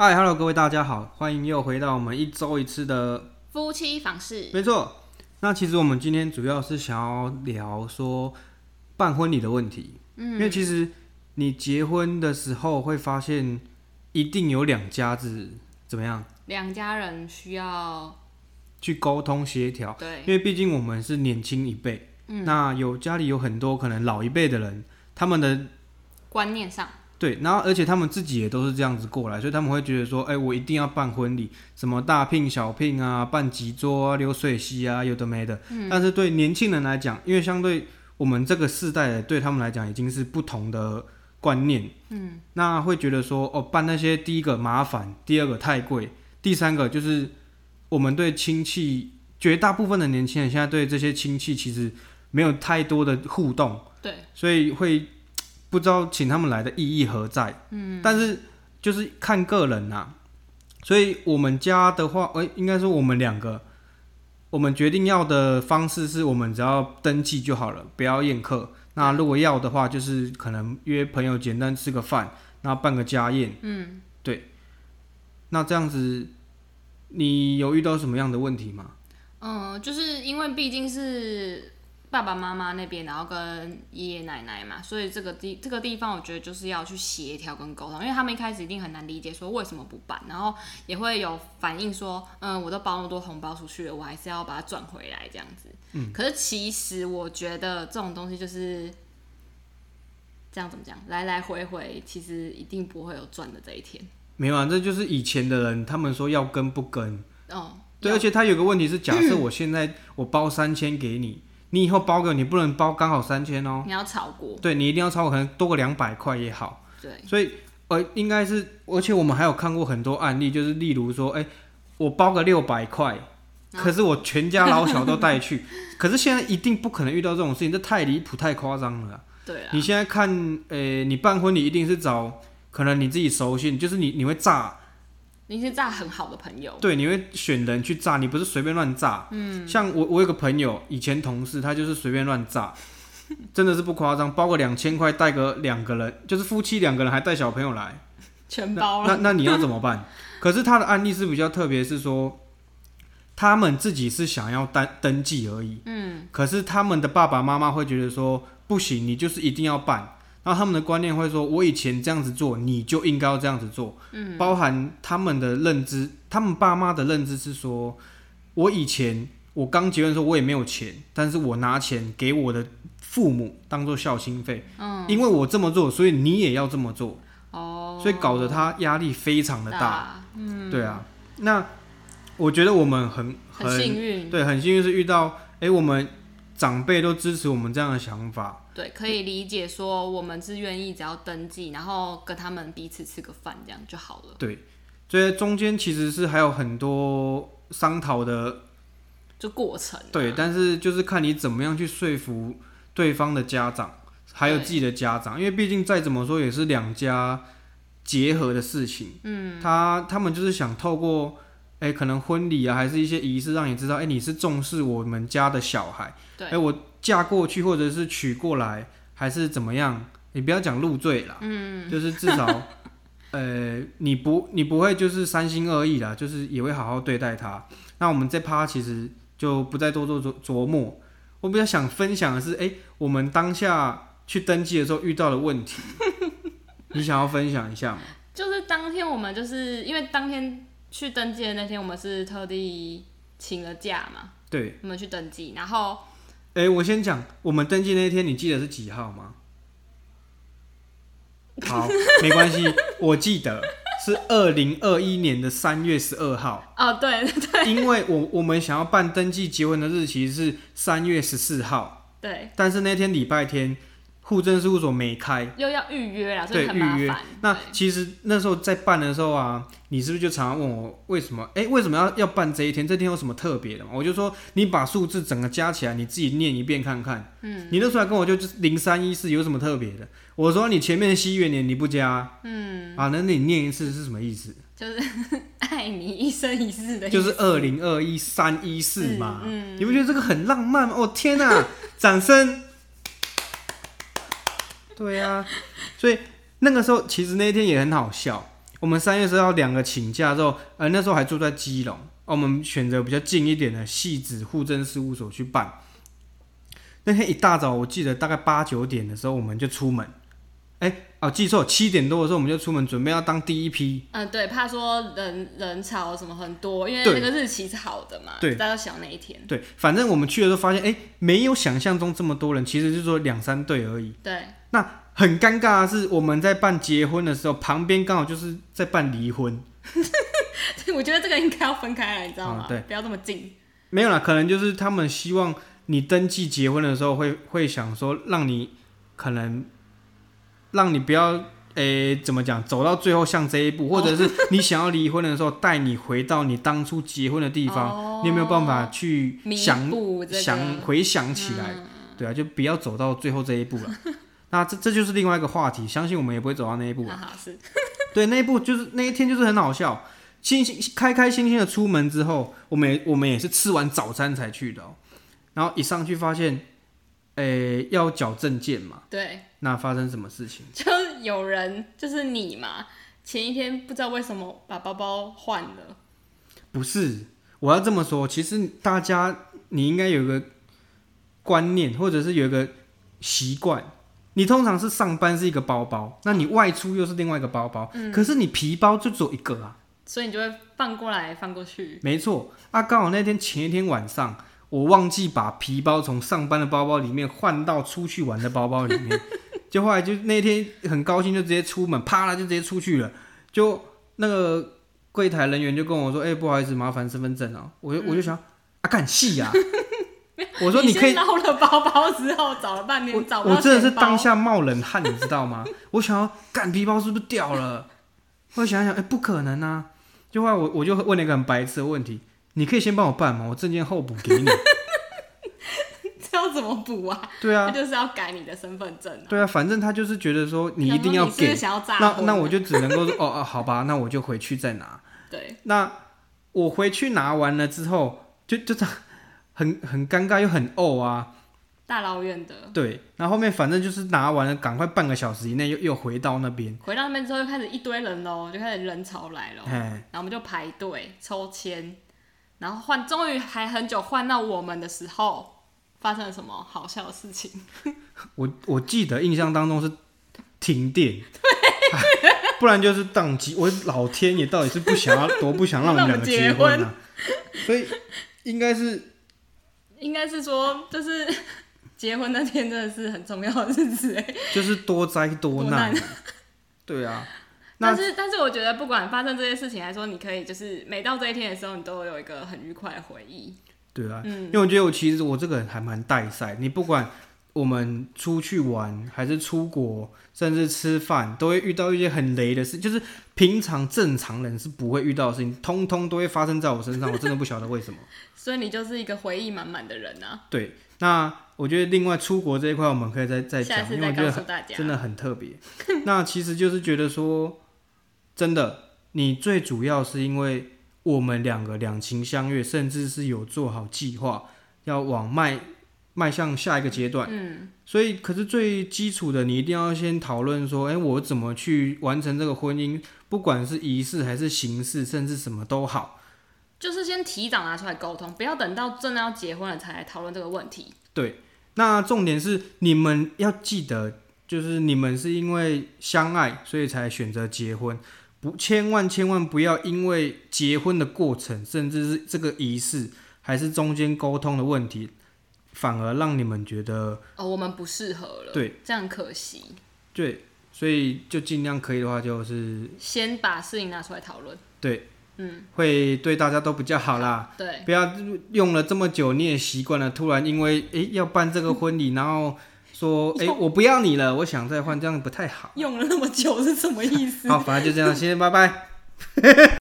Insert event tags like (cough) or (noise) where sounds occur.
嗨，Hello，各位大家好，欢迎又回到我们一周一次的夫妻房事。没错。那其实我们今天主要是想要聊说办婚礼的问题，嗯，因为其实你结婚的时候会发现，一定有两家子怎么样？两家人需要去沟通协调，对，因为毕竟我们是年轻一辈，嗯，那有家里有很多可能老一辈的人，他们的观念上。对，然后而且他们自己也都是这样子过来，所以他们会觉得说，哎，我一定要办婚礼，什么大聘小聘啊，办几桌啊，流水席啊，有的没的。嗯。但是对年轻人来讲，因为相对我们这个世代，对他们来讲已经是不同的观念。嗯。那会觉得说，哦，办那些第一个麻烦，第二个太贵，第三个就是我们对亲戚，绝大部分的年轻人现在对这些亲戚其实没有太多的互动。对。所以会。不知道请他们来的意义何在？嗯，但是就是看个人呐。所以我们家的话，哎，应该说我们两个，我们决定要的方式是我们只要登记就好了，不要宴客。那如果要的话，就是可能约朋友简单吃个饭，然后办个家宴。嗯，对。那这样子，你有遇到什么样的问题吗？嗯，就是因为毕竟是。爸爸妈妈那边，然后跟爷爷奶奶嘛，所以这个地这个地方，我觉得就是要去协调跟沟通，因为他们一开始一定很难理解说为什么不办，然后也会有反应说，嗯，我都包那么多红包出去了，我还是要把它赚回来这样子。嗯。可是其实我觉得这种东西就是这样怎么讲，来来回回，其实一定不会有赚的这一天。没有啊，这就是以前的人，他们说要跟不跟。哦。对，而且他有个问题是，假设我现在我包三千给你。你以后包个，你不能包刚好三千哦。你要超过。对，你一定要超过，可能多个两百块也好。对。所以，呃，应该是，而且我们还有看过很多案例，就是例如说，哎，我包个六百块，可是我全家老小都带去，(laughs) 可是现在一定不可能遇到这种事情，这太离谱、太夸张了。对啊。你现在看，呃，你办婚礼一定是找可能你自己熟悉，就是你你会炸。你是炸很好的朋友，对，你会选人去炸，你不是随便乱炸。嗯，像我，我有个朋友，以前同事，他就是随便乱炸，(laughs) 真的是不夸张，包个两千块，带个两个人，就是夫妻两个人，还带小朋友来，全包了。那那你要怎么办？(laughs) 可是他的案例是比较特别，是说他们自己是想要登登记而已，嗯，可是他们的爸爸妈妈会觉得说不行，你就是一定要办。然后他们的观念会说：“我以前这样子做，你就应该要这样子做。”嗯，包含他们的认知，他们爸妈的认知是说：“我以前我刚结婚的时候，我也没有钱，但是我拿钱给我的父母当做孝心费。嗯，因为我这么做，所以你也要这么做。哦，所以搞得他压力非常的大。嗯，对啊。那我觉得我们很很幸运，对，很幸运是遇到哎，我们长辈都支持我们这样的想法。”对，可以理解说我们是愿意只要登记，然后跟他们彼此吃个饭这样就好了。对，所以中间其实是还有很多商讨的，就过程。对，但是就是看你怎么样去说服对方的家长，还有自己的家长，因为毕竟再怎么说也是两家结合的事情。嗯，他他们就是想透过，哎，可能婚礼啊，还是一些仪式，让你知道，哎，你是重视我们家的小孩。对，哎，我。嫁过去，或者是娶过来，还是怎么样？你不要讲入赘啦，嗯，就是至少，呃，你不，你不会就是三心二意啦，就是也会好好对待他。那我们这趴其实就不再多做琢琢磨。我比较想分享的是，哎，我们当下去登记的时候遇到的问题，(laughs) 你想要分享一下吗？就是当天我们就是因为当天去登记的那天，我们是特地请了假嘛，对，我们去登记，然后。哎，我先讲，我们登记那天，你记得是几号吗？(laughs) 好，没关系，我记得是二零二一年的三月十二号。哦，对对。因为我我们想要办登记结婚的日期是三月十四号。对。但是那天礼拜天。户政事务所没开，又要预约了，对，预约。那其实那时候在办的时候啊，你是不是就常常问我为什么？哎，为什么要要办这一天？这天有什么特别的嘛？我就说你把数字整个加起来，你自己念一遍看看。嗯。你那时候还跟我就零三一四有什么特别的？我说你前面的西元年你不加。嗯。啊，那你念一次是什么意思？就是 (laughs) 爱你一生一世的。就是二零二一三一四嘛。嗯。你不觉得这个很浪漫吗？哦天哪！掌声。对啊，所以那个时候其实那一天也很好笑。我们三月十号两个请假之后，呃，那时候还住在基隆，我们选择比较近一点的戏子户政事务所去办。那天一大早，我记得大概八九点的时候，我们就出门。哎、哦，记错，七点多的时候我们就出门，准备要当第一批。嗯，对，怕说人人潮什么很多，因为那个日期是好的嘛，对大家想那一天。对，反正我们去的时候发现，哎、没有想象中这么多人，其实就是说两三对而已。对，那很尴尬的是，我们在办结婚的时候，旁边刚好就是在办离婚。(laughs) 我觉得这个应该要分开来，你知道吗？嗯对不要这么近。没有啦，可能就是他们希望你登记结婚的时候会会想说，让你可能让你不要诶、怎么讲，走到最后像这一步，或者是你想要离婚的时候，带你回到你当初结婚的地方，哦你有没有办法去弥想补这个想回想起来？嗯对啊，就不要走到最后这一步了。(laughs) 那这这就是另外一个话题，相信我们也不会走到那一步了。(laughs) 对，那一步就是那一天就是很好笑，心心开开心心的出门之后，我们也我们也是吃完早餐才去的、哦，然后一上去发现，诶、要缴证件嘛，对，那发生什么事情？(laughs) 就有人就是你嘛，前一天不知道为什么把包包换了，不是，我要这么说，其实大家你应该有一个观念，或者是有一个习惯。你通常是上班是一个包包，那你外出又是另外一个包包，可是你皮包就只有一个啊。所以你就会放过来放过去。没错，啊，刚好那天前一天晚上，我忘记把皮包从上班的包包里面换到出去玩的包包里面，(laughs) 就后来就那天很高兴，就直接出门，啪啦就直接出去了。就那个柜台人员就跟我说：“哎、不好意思，麻烦身份证啊。”我就我就想，啊，干戏呀！我说你你可以先捞了包包之后，找了半天我找不到我真的是当下冒冷汗，你知道吗？(laughs) 我想要干皮包是不是掉了？我想想，哎、不可能啊！就后来我我就问了一个很白痴的问题：你可以先帮我办吗？我证件后补给你。(laughs) 这要怎么补啊？对啊，他就是要改你的身份证、啊。对啊，反正他就是觉得说你一定要给，想要那那我就只能够说哦哦，好吧，那我就回去再拿。对，那我回去拿完了之后，就就这样很很尴尬又很怄啊。大老远的对，然后后面反正就是拿完了，赶快半个小时以内又又回到那边。回到那边之后，就开始一堆人喽，就开始人潮来了，哎，然后我们就排队抽签，然后换，终于还很久换到我们的时候，发生了什么好笑的事情？我我记得印象当中是停电，(laughs) 不然就是宕机。我老天爷到底是不想要多不想让我们两个结婚啊？(laughs) 所以应该是应该是说，就是结婚那天真的是很重要的日子哎。就是多灾多多难难。对啊，那但是，但是我觉得不管发生这些事情来说，你可以就是每到这一天的时候，你都有一个很愉快的回忆。对啊，嗯因为我觉得我其实我这个人还蛮带赛，你不管我们出去玩还是出国，甚至吃饭，都会遇到一些很雷的事，就是平常正常人是不会遇到的事情，通通都会发生在我身上，我真的不晓得为什么。(laughs) 所以你就是一个回忆满满的人啊！对，那我觉得另外出国这一块我们可以再再讲，因为我觉得很告诉大家。真的很特别。那其实就是觉得说，真的，你最主要是因为我们两个两情相悦，甚至是有做好计划，要往迈迈向下一个阶段。嗯，所以，可是最基础的，你一定要先讨论说，哎、我怎么去完成这个婚姻，不管是仪式还是形式，甚至什么都好。就是先提早拿出来沟通，不要等到真的要结婚了才来讨论这个问题。对，那重点是你们要记得，就是你们是因为相爱，所以才选择结婚，不，千万千万不要因为结婚的过程，甚至是这个仪式，还是中间沟通的问题，反而让你们觉得哦，我们不适合了，对，这样可惜。对，所以就尽量可以的话，就是先把事情拿出来讨论。对，嗯，会对大家都比较好啦。对，不要用了这么久，你也习惯了，突然因为诶要办这个婚礼，(laughs) 然后说 (laughs) 诶我不要你了，我想再换，这样不太好。用了那么久是什么意思？好，反正就这样，先拜拜。(laughs)